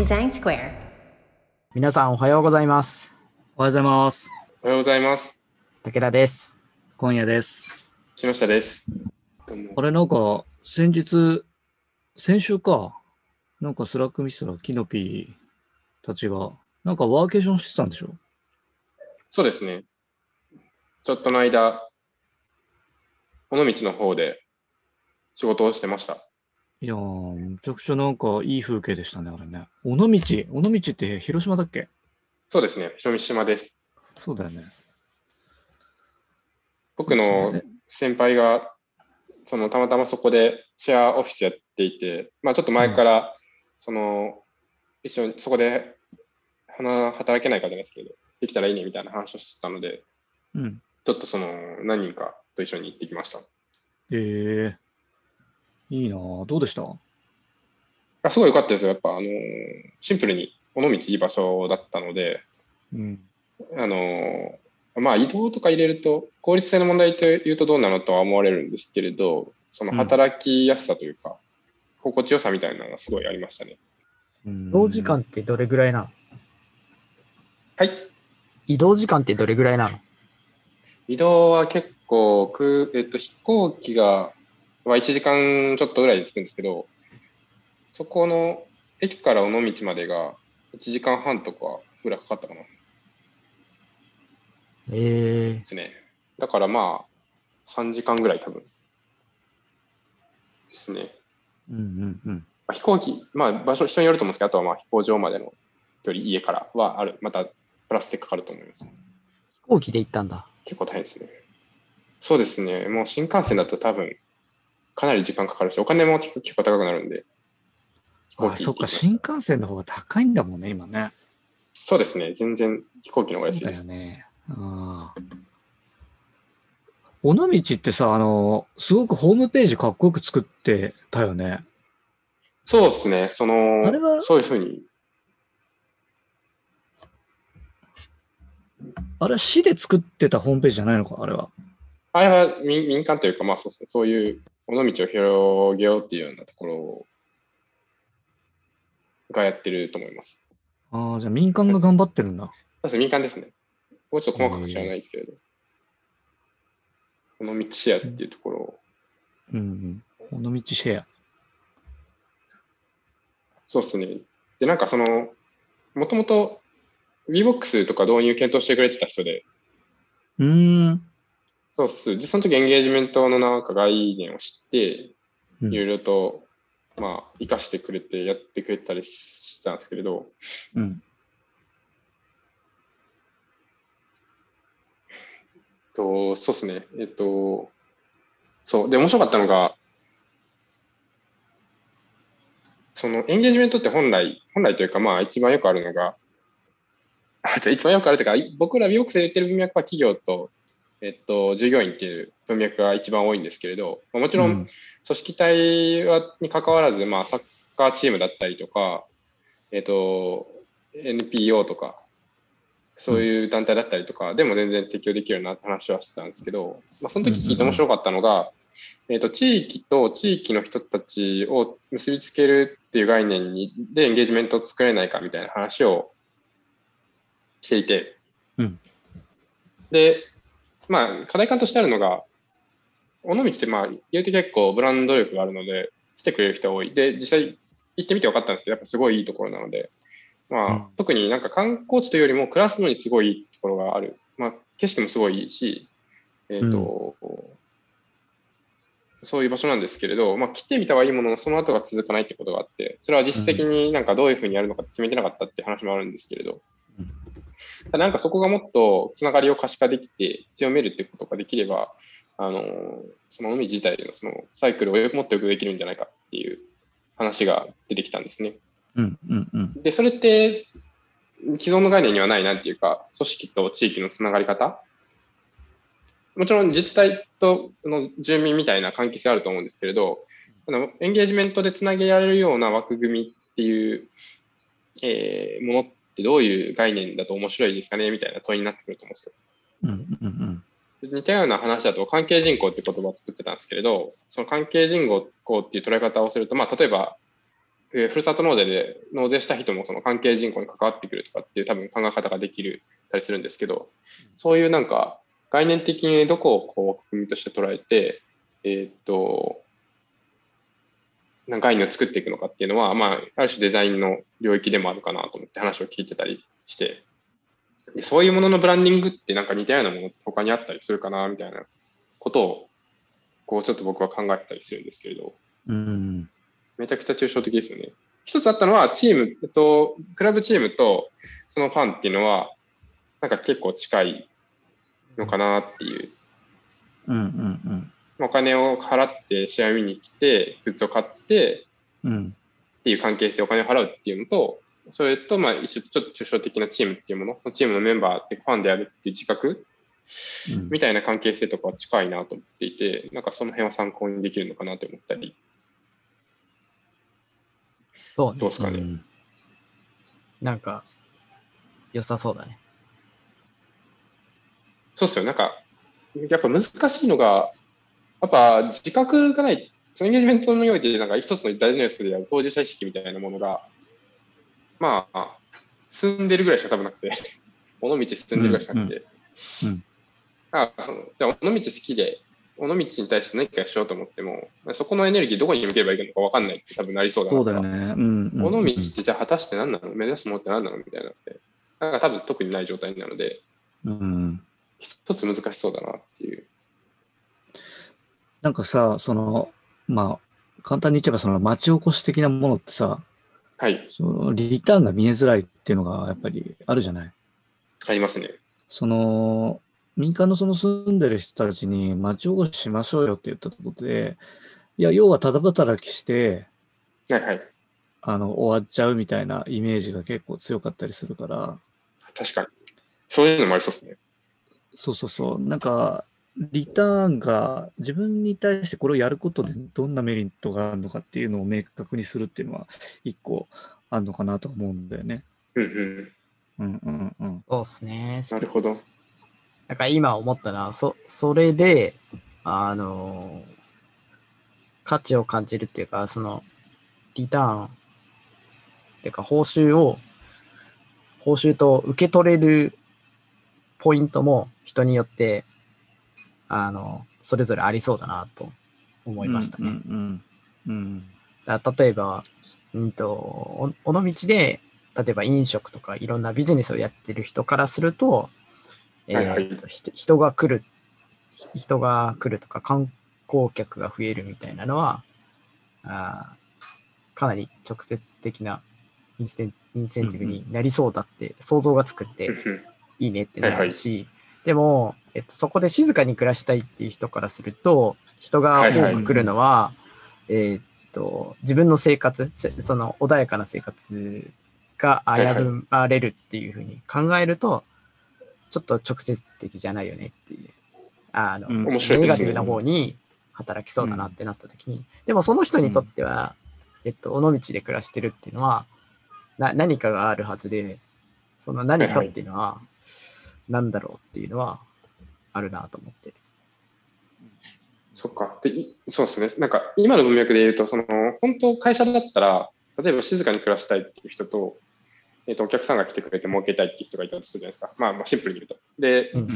デザインスクエア。皆さんおはようございます。おはようございます。おはようございます。武田です。今夜です。木下です。あれ、なんか、先日、先週か、なんか Slack 見せたら、キノピーたちが、なんかワーケーションしてたんでしょ？そうですね。ちょっとの間、尾道の方で仕事をしてました。いやー、めちゃくちゃなんかいい風景でしたね、あれね。尾道、尾道って広島だっけ？そうですね。広見島です。そうだよね。僕の先輩が、そのたまたまそこでシェアオフィスやっていて、まあちょっと前から、その、一緒にそこで働けないかじゃないですけど、できたらいいねみたいな話をしてたので、うん。ちょっとその何人かと一緒に行ってきました。えー、いいなぁ。どうでした？あすごい良かったですよ。やっぱ、あのーシンプルに尾道いい場所だったので、うん。あのーまあ移動とか入れると、効率性の問題というとどうなのとは思われるんですけれど、その働きやすさというか、心地よさみたいなのがすごいありましたね。うん移動時間ってどれぐらいなの？はい。移動時間ってどれぐらいなの？移動は結構く、えっと、飛行機が、は1時間ちょっとぐらいで着くんですけど、そこの駅から尾道までが1時間半とかぐらいかかったかな。えですね。だからまあ、3時間ぐらい多分。ですね。うんうんうん。まあ、飛行機、まあ場所、人によると思うんですけど、あとはまあ飛行場までの距離、家からはある。またプラスでかかると思います。ー、飛行機で行ったんだ。結構大変ですね。そうですね。もう新幹線だと多分、かなり時間かかるし、お金も結構高くなるんで。あ、そっか、新幹線の方が高いんだもんね、今ね。そうですね。全然飛行機の方が安いです。だよね。ああ。尾道ってさ、あの、すごくホームページかっこよく作ってたよね。そうですね。そのあれは、そういうふうに。あれは市で作ってたホームページじゃないのか、あれは。あれは民民間というか、まあそうですね。そういう尾道を広げようっていうようなところがやってると思います。ああ、じゃあ民間が頑張ってるんだ。そうですね民間ですね。もうちょっと細かく知らないですけれど。この道シェアっていうところを、うんうん。尾道シェア。そうですね。で、なんかその、もともと VBOX とか導入検討してくれてた人で、うーん。そうっす。で、その時エンゲージメントのなんか概念を知って、うんいろいろと、まあ、活かしてくれて、やってくれたりしたんですけれど、うん。とそうですね。えっと、そう。で、面白かったのが、そのエンゲージメントって本来、本来というか、まあ、一番よくあるのが、一番よくあるというか、僕らビオックスで言ってる文脈は企業と、えっと、従業員っていう文脈が一番多いんですけれど、まあもちろん、うん。組織体はに関わらず、まあ、サッカーチームだったりとか、えっと、NPO とか、そういう団体だったりとか、でも全然適用できるような話はしてたんですけど、まあ、その時聞いて面白かったのが、えっと、地域と地域の人たちを結びつけるっていう概念にでエンゲージメントを作れないかみたいな話をしていて、うん。で、まあ、課題感としてあるのが、尾道ってまあ、言うて結構ブランド力があるので、来てくれる人が多い。で、実際行ってみて分かったんですけど、やっぱすごいいいところなので、まあ、うん特になんか観光地というよりも暮らすのにすごいいいところがある。まあ、景色もすごいいいし、えっ、と、そういう場所なんですけれど、まあ、来てみたはいいものの、その後が続かないってことがあって、それは実質的になんかどういうふうにやるのか決めてなかったって話もあるんですけれど、うんなんかそこがもっとつながりを可視化できて、強めるってことができれば、あの、その海自体のそのサイクルをよくもっとよくできるんじゃないかっていう話が出てきたんですね。うんうんうん。で、それって既存の概念にはないなんていうか、組織と地域のつながり方？もちろん自治体との住民みたいな関係性あると思うんですけれど、あのエンゲージメントでつなげられるような枠組みっていう、えーものってどういう概念だと面白いですかね？みたいな問いになってくると思うんですよ。うんうんうん。似たような話だと関係人口って言葉を作ってたんですけれど、その関係人口っていう捉え方をすると、まあ、例えば、えーふるさと納税で納税した人もその関係人口に関わってくるとかっていう多分考え方ができるたりするんですけど、そういうなんか概念的にどこをこう枠組みとして捉えて、えーっと、なんか概念を作っていくのかっていうのは、まあ、ある種デザインの領域でもあるかなと思って話を聞いてたりして、でそういうもののブランディングってなんか似たようなもの他にあったりするかなみたいなことを、こうちょっと僕は考えてたりするんですけれど、うん。めちゃくちゃ抽象的ですよね。一つあったのは、チーム、えっと、クラブチームとそのファンっていうのは、なんか結構近いのかなっていう。うんうんまあお金を払って試合を見に来て、グッズを買ってうん。うん。っていう関係性、お金を払うっていうのと、それと、まあ、一緒ちょっと抽象的なチームっていうもの、そのチームのメンバーってファンであるっていう自覚うんみたいな関係性とかは近いなと思っていて、なんかその辺は参考にできるのかなと思ったり、そうねどうで。すかね。うんなんか、良さそうだね。そうっすよ。なんか、やっぱ難しいのが、やっぱ自覚がない、そのエンゲージメントにおいて、なんか一つの大事な要素である当事者意識みたいなものが、まあ、進んでるぐらいしか多分なくて、尾道進んでるぐらいしかなくて、うんうんあそのじゃあ、尾道好きで、尾道に対して何かしようと思っても、そこのエネルギーどこに向ければいいのか分かんないって多分なりそうだなそうだよね。うん。尾道ってじゃあ果たして何なの？目指すものって何なの？みたいなのって、なんか多分特にない状態なので、うん。一つ難しそうだなっていう。なんかさ、その、まあ、簡単に言っちゃえば、その町おこし的なものってさ、はい、そのリターンが見えづらいっていうのがやっぱりあるじゃない？ありますね。その、民間のその住んでる人たちに町おこししましょうよって言ったところで、いや、要はただ働きして、はいはい。あの、終わっちゃうみたいなイメージが結構強かったりするから、確かに。そういうのもありそうですね。そうそうそう、なんか、リターンが自分に対してこれをやることでどんなメリットがあるのかっていうのを明確にするっていうのは一個あるのかなと思うんだよね。うんうん。うんうんうん。そうっすね。なるほど。なんか今思ったのは、そ、それで、あの価値を感じるっていうか、その、リターンっていうか、報酬を、報酬と受け取れるポイントも人によって、あの、それぞれありそうだなと思いましたね。うんうんうん。だ例えば、うんと、お尾道で、例えば飲食とかいろんなビジネスをやってる人からすると、えはいはい。ーとひ人が来る、ひ人が来るとか観光客が増えるみたいなのは、あーかなり直接的なインセンインセンティブになりそうだって想像がつくっていいねってなるし、でも、えっと、そこで静かに暮らしたいっていう人からすると、人が多く来るのは、えーっと、自分の生活、せその穏やかな生活が危ぶまれるっていうふうに考えると、ちょっと直接的じゃないよねっていう、あの、ネガティブな方に働きそうだなってなった時に、でもその人にとっては、えっと、尾道で暮らしてるっていうのは、な何かがあるはずで、その何かっていうのは、なんだろうっていうのはあるなと思って。そっか。で、いそうですね。なんか、今の文脈で言うと、その、本当会社だったら、例えば静かに暮らしたいっていう人と、えっ、と、お客さんが来てくれて儲けたいっていう人がいたとするじゃないですか。まあ、まあシンプルに言うと。で、うん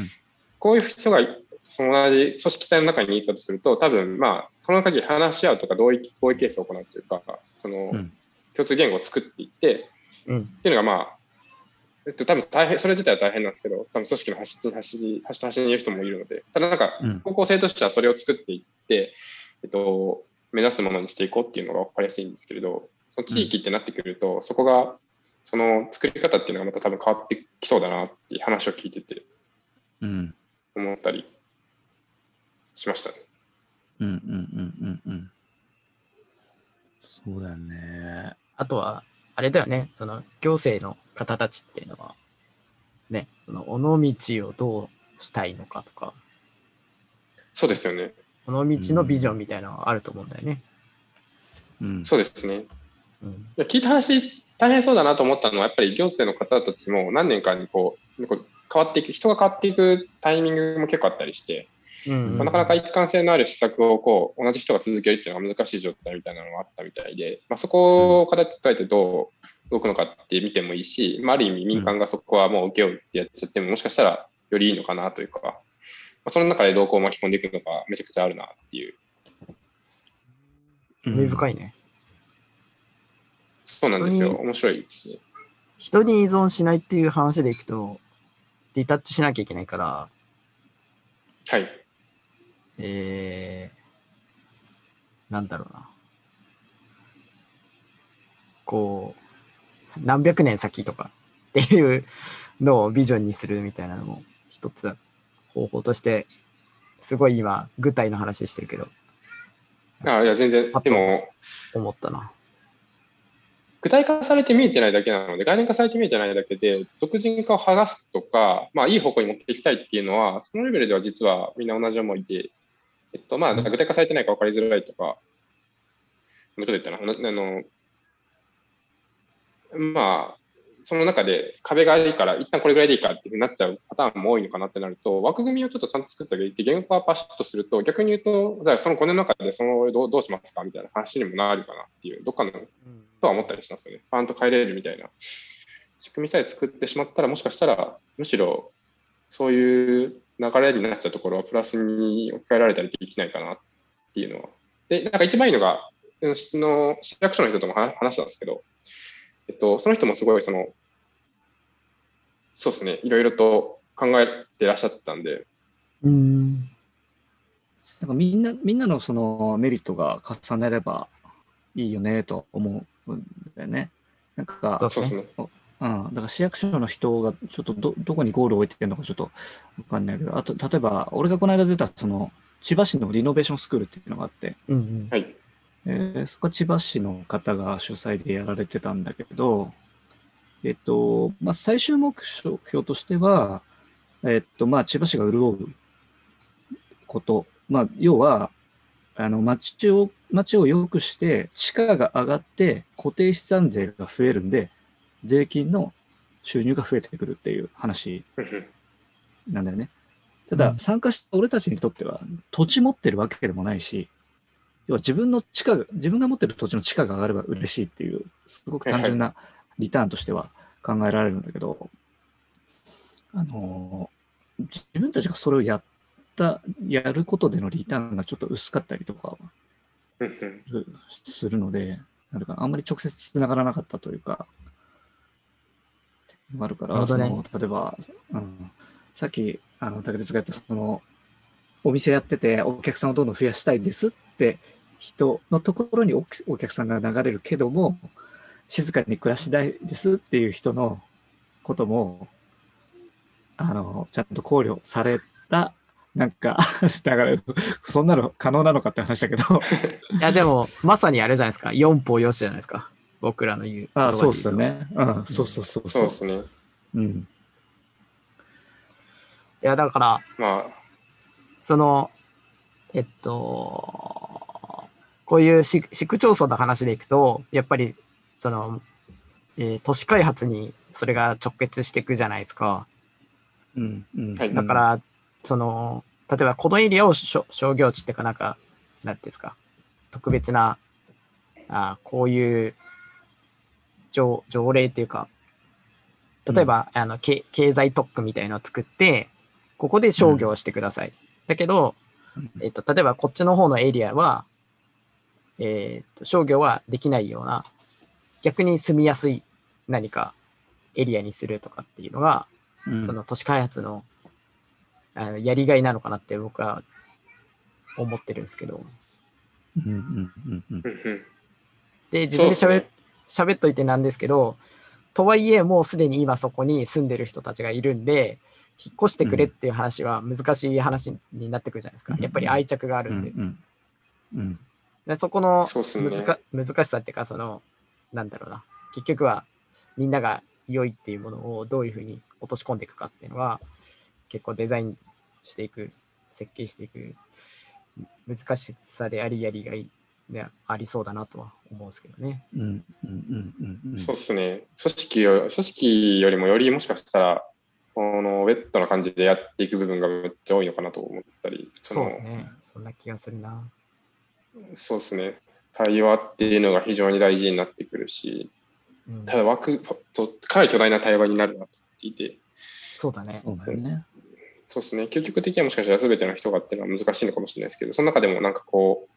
こういう人がその同じ組織体の中にいたとすると、多分まあ、この限り話し合うとか同意合意ケースを行うというか、その、うん共通言語を作っていって、うん。っていうのがまあ、えっと、多分大変、それ自体は大変なんですけど、多分組織の端と端に、端と端にいる人もいるので、ただなんかうん、方向性としてはそれを作っていって、えっと、目指すものにしていこうっていうのが分かりやすいんですけれど、その地域ってなってくると、そこが、その作り方っていうのがまた多分変わってきそうだなっていう話を聞いててうん思ったりしましたね。うんうんうんうんうん。そうだよね。あとは、あれだよね、その行政の方たちっていうのは、ね、その尾道をどうしたいのかとか、そうですよね。尾道のビジョンみたいなのがあると思うんだよね。うん。そうですね。うん。いや聞いた話、大変そうだなと思ったのは、やっぱり行政の方たちも何年かにこう、こう変わっていく、人が変わっていくタイミングも結構あったりして、うんまあなかなか一貫性のある施策をこう同じ人が続けるっていうのが難しい状態みたいなのがあったみたいで、まあ、そこを形変えてどう動くのかって見てもいいし、まあ、ある意味民間がそこはもう受けようってやっちゃってももしかしたらよりいいのかなというか、まあ、その中で動向を巻き込んでいくのがめちゃくちゃあるなっていう。興味深いね。そうなんですよ。面白いですね。人に依存しないっていう話でいくと、ディタッチしなきゃいけないから、はい。えー、なんだろうな。こう、何百年先とかっていうのをビジョンにするみたいなのも一つ方法として、すごい今、具体の話してるけど、あいや、全然でも、思ったな。具体化されて見えてないだけなので、概念化されて見えてないだけで、俗人化を剥がすとか、まあ、いい方向に持っていきたいっていうのは、そのレベルでは実はみんな同じ思いで、えっと、まあ、具体化されてないか分かりづらいとか、どう言ったら、あの、まあ、その中で壁があるから、一旦これぐらいでいいかってなっちゃうパターンも多いのかなってなると、枠組みをちょっとちゃんと作ってあげて、言語化パシッとすると、逆に言うと、じゃあその5年の中でそのどうどうしますかみたいな話にもなるかなっていう、どっかのとは思ったりしますよね。パンと変えれるみたいな仕組みさえ作ってしまったら、もしかしたら、むしろそういう流れになっちゃうところはプラスに置き換えられたりできないかなっていうのは。で、なんか一番いいのが、その市役所の人とも話話したんですけど、えっと、その人もすごいその、そうですね、いろいろと考えてらっしゃったんで、うん。なんかみんな、みんなのそのメリットが重ねればいいよねと思うんだよね。なんか、そうですね。うん、だから市役所の人がちょっとどどこにゴールを置いてるのかちょっとわかんないけど、あと、例えば、俺がこの間出た、その、千葉市のリノベーションスクールっていうのがあって、うんうん。はい。えーそこは千葉市の方が主催でやられてたんだけど、えっと、まあ、最終目標としては、えっと、まあ、千葉市が潤うこと、まあ、要は、あの、町を、町を良くして、地価が上がって、固定資産税が増えるんで、税金の収入が増えてくるっていう話なんだよね。ただ、うん。参加した俺たちにとっては、土地持ってるわけでもないし、要は自分の地価が、自分が持ってる土地の地価が上がれば嬉しいっていう、すごく単純なリターンとしては考えられるんだけど、あのー、自分たちがそれをやった、やることでのリターンがちょっと薄かったりとかするので、なんかあんまり直接つながらなかったというか、あるから、その例えば、うん、さっき、あの、竹鉄が言った、その、お店やってて、お客さんをどんどん増やしたいですって人のところにおお客さんが流れるけども、静かに暮らしたいですっていう人のことも、あの、ちゃんと考慮された、なんか、だから、そんなの可能なのかって話だけど、いや、でも、まさにあれじゃないですか。四歩よしじゃないですか。僕らの言う。あそうですね。うん、そうそうそうそうう。そですね。うん。いや、だから、まあ、その、えっと、こういう市市区町村の話でいくと、やっぱり、その、えー都市開発にそれが直結していくじゃないですか。うん。うん。はいだから、その、例えばこのエリアをしょ商業地っていうかなんか、なんていうんですか、特別な、あこういう条条例っていうか、例えば、あのけ経済特区みたいのを作って、ここで商業をしてください。だけど、うん。えっと、例えばこっちの方のエリアは、えっと、商業はできないような、逆に住みやすい何かエリアにするとかっていうのが、うん。その都市開発のあのやりがいなのかなって僕は思ってるんですけど。うんうんうんうん。うんうん。で、自分で喋っといてなんですけど、とはいえもうすでに今そこに住んでる人たちがいるんで、引っ越してくれっていう話は難しい話になってくるじゃないですかう。んやっぱり愛着があうるんで。んうんでそこのそうっすね難,、難しさっていうか、その、なんだろうな。結局はみんなが良いっていうものをどういうふうに落とし込んでいくかっていうのが、結構デザインしていく、設計していく難しさでありやりがいでありそうだなとは思うんですけどね。うんうんうんうんうんそうですね。組織よ組織よりもよりもしかしたら、あのウェットな感じでやっていく部分がめっちゃ多いのかなと思ったり、そうのね。そんな気がするな。そうですね。対話っていうのが非常に大事になってくるし、うんただ枠とかなり巨大な対話になるなとていて、そうだね。そうだよね。そうですね。究極的にはもしかしたら全ての人がっていうのは難しいのかもしれないですけど、その中でもなんかこう、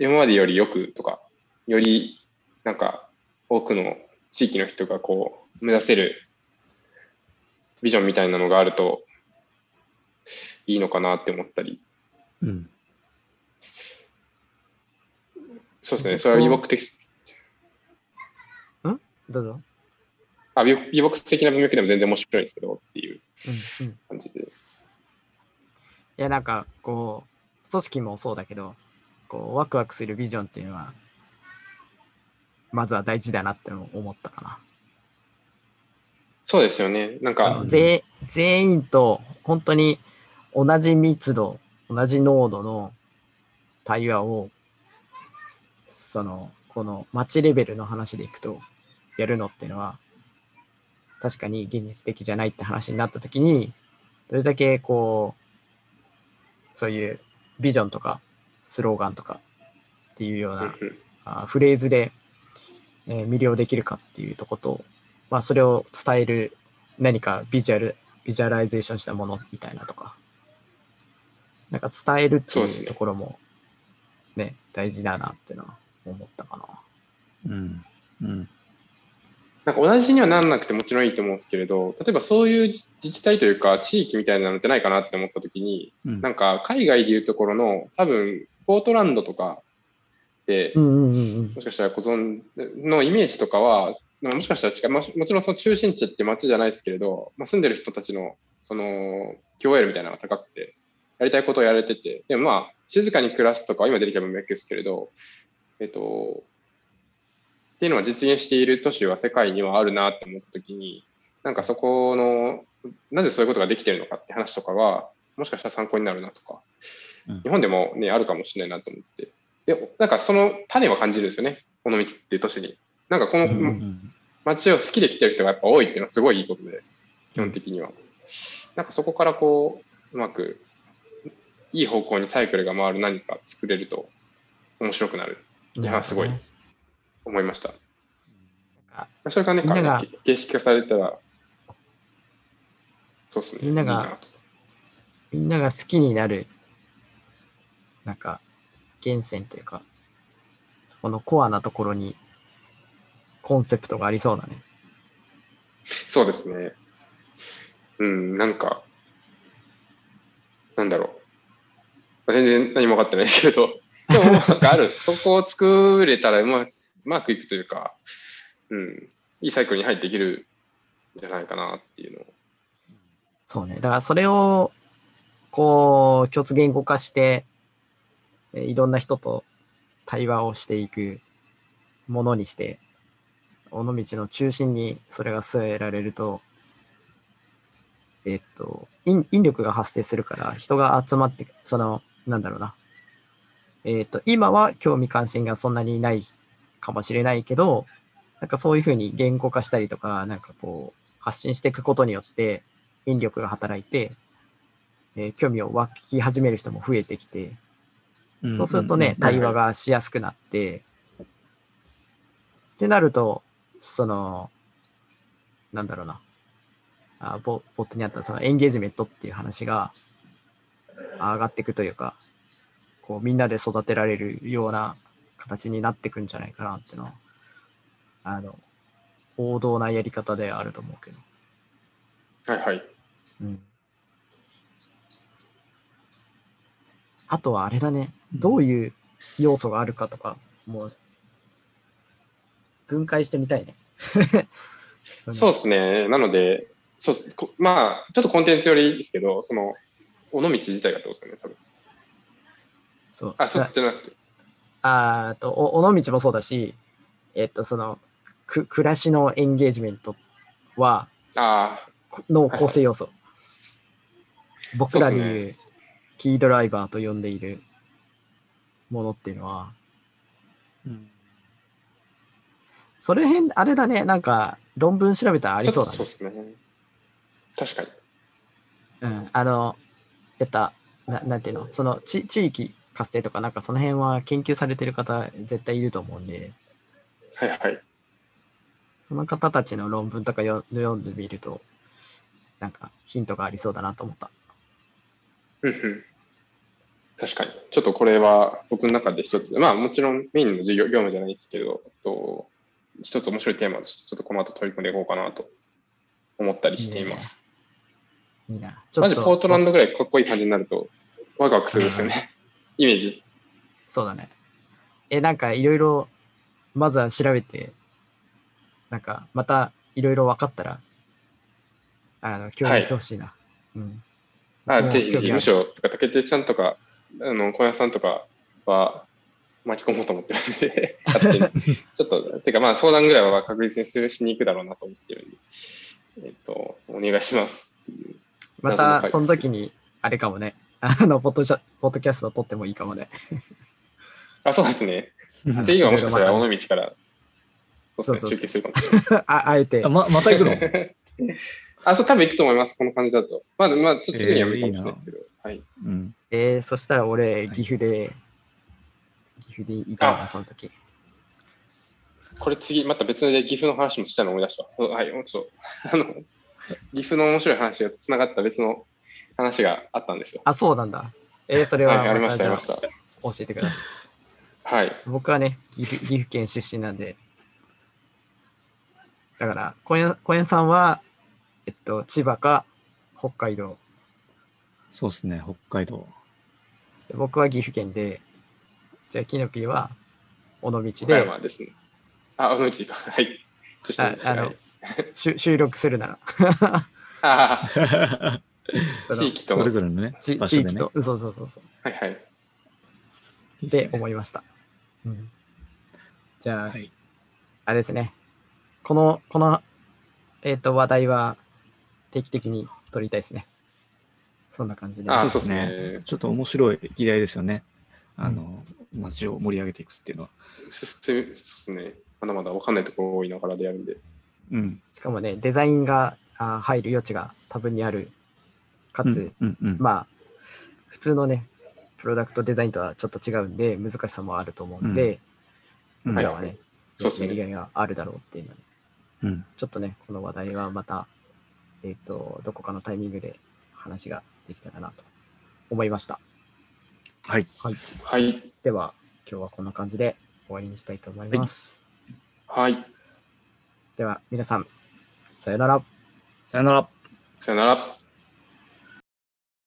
今までよりよくとか、よりなんか多くの地域の人がこう、目指せるビジョンみたいなのがあるといいのかなって思ったり、うん。そうですね。それは美ボ的、どうぞ。あ、美美ボ的な文脈でも全然面白いんですけどっていううんうん。い感じで。や、なんか、こう、組織もそうだけど、こう、ワクワクするビジョンっていうのは、まずは大事だなって思ったかな。そうですよね。なんそか全員と本当に同じ密度、同じ濃度の対話を、その、この街レベルの話でいくと、やるのっていうのは、確かに現実的じゃないって話になった時に、どれだけこう、そういうビジョンとかスローガンとかっていうようなあフレーズで、えー魅了できるかっていうとこと、まあ、それを伝える何かビジュアル、ビジュアライゼーションしたものみたいなとか、なんか伝えるっていうところもね、大事だなっていうのは思ったかな。うん。うん。なんか同じにはなんなくてもちろんいいと思うんですけれど、例えばそういう自自治体というか地域みたいなのってないかなって思ったときに、うんなんか海外でいうところの多分ポートランドとかで。もしかしたらご存のイメージとかは、まあもしかしたら違う、まあもちろんその中心地って街じゃないですけれど、まあ、住んでる人たちのその共栄みたいなのが高くて、やりたいことをやれてて、でもまあ静かに暮らすとかは今出てきた文脈ですけれど、えっと、っていうのは実現している都市は世界にはあるなって思ったときに、なんかそこの、なぜそういうことができてるのかって話とかは、もしかしたら参考になるなとか、うん日本でもね、あるかもしれないなと思って。で、なんかその種は感じるんですよね、尾道っていう都市に。なんかこの。街を好きで来てる人がやっぱ多いっていうのはすごいいいことで、基本的には。なんかそこからこう、うまく、いい方向にサイクルが回る何か作れると面白くなる、いやすごい思いました。それがね、が形式化されたら、そうですね。みんながみんなが好きになる、なんか、源泉というか、そこのコアなところに、コンセプトがありそうだね。そうですね。うん、なんか、なんだろう。全然何も分かってないですけど、でもなんかある、そこを作れたらうまうまくいくというか、うん、いいサイクルに入っていけるんじゃないかなっていうのを。そうね。だからそれを、こう、共通言語化して、えいろんな人と対話をしていくものにして、尾道の中心にそれが据えられると、えっと、引力が発生するから人が集まって、その、なんだろうな。えっと、今は興味関心がそんなにないかもしれないけど、なんかそういうふうに言語化したりとか、なんかこう、発信していくことによって、引力が働いて、えー興味を湧き始める人も増えてきて、そうするとね、うん対話がしやすくなって、ってなると、その、なんだろうな、あボボットにあったそのエンゲージメントっていう話が上がっていくというか、こうみんなで育てられるような形になっていくんじゃないかなっていうのは、あの、王道なやり方ではあると思うけど。はいはい。うん。あとはあれだね、どういう要素があるかとか、もう、分解してみたいね。そうですね。なので、そうこまあ、ちょっとコンテンツよりですけど、その、尾道自体がってことですよね、多分。そうあ、そっちじゃなくて。あーと、お尾道もそうだし、えっと、その、く暮らしのエンゲージメントは、あこの構成要素。僕らでいう、キードライバーと呼んでいるものっていうのは、うんそれ辺、あれだね、なんか論文調べたらああ、りそうだね。そうですね。確かに。うん、あの、やった、ななんていうの、その地地域活性とか、なんかその辺は研究されてる方、絶対いると思うんで、はいはい。その方たちの論文とかよ読んでみると、なんかヒントがありそうだなと思った。うんうん。確かに。ちょっとこれは僕の中で一つ、まあもちろんメインの授業業務じゃないですけど、と一つ面白いテーマとしてちょっとこの後取り組んでいこうかなと思ったりしています。いいな。ちょマっとジポートランドぐらいかっこいい感じになるとワクワクするんですよね。イメージ。そうだね。え、なんかいろいろ、まずは調べて、なんかまたいろいろ分かったら、あの、共有してほしいな。うん。あ、ぜひぜひ、むしろ、とか竹内さんとか、あの、小屋さんとかは巻き込もうと思ってるんで。ちょっと、てかまあ相談ぐらいは確実にするしに行くだろうなと思ってるんで、えっと、お願いします。またその時に、あれかもね。あの、ポッドシャポッドキャスト撮ってもいいかもね。あ、そうですね。うん次はもしかしたら尾道から、そうそうそう中継するかもしれない。ああえてあ、ままた行くの？あ、そう、多分行くと思います、この感じだと。まあ、まあ、ちょっとすぐには無理かもしれないですけど。はい。うん。えー、そしたら俺、岐阜で、岐阜でいたいな、あその時。これ次、また別で岐阜の話もしたの思い出した。そうはい、ちょっと、あの、岐阜の面白い話がつながった別の話があったんですよ。あ、そうなんだ。えー、それはい、はありました、ありました。あ教えてください。はい。僕はね、岐阜岐阜県出身なんで、だから、小屋小屋さんは、えっと、千葉か北海道。そうですね、北海道。で僕は岐阜県で、じゃあ、キノピーは尾道岡で、山ですね。あ、尾道か。はい。そしてああのは収録するなら、あ地域とのそれ。ぞれのね、ち場所でね。地域と、そうそうそうそう。はいはい。って思いました。うん、じゃあ、はいあれですね。この、この、えっ、と、話題は定期的に取りたいですね。そんな感じで。あそうですそうですね。ねちょっと面白い議題ですよね。あの、街を盛り上げていくっていうのは。すすそうですね。まだまだ分かんないところ多いながらでやるんで。うん。しかもね、デザインがあ入る余地が多分にある。かつ、うんうんうん。まあ、普通のね、プロダクトデザインとはちょっと違うんで、難しさもあると思うんで、うん僕らはね、そうですねやりがいがあるだろうっていうので、うん。ちょっとね、この話題はまた、えっ、と、どこかのタイミングで話ができたらなと思いました。はい。はい。はい。では、今日はこんな感じで終わりにしたいと思います。はい。では、皆さん、さよなら。さよなら。さよなら。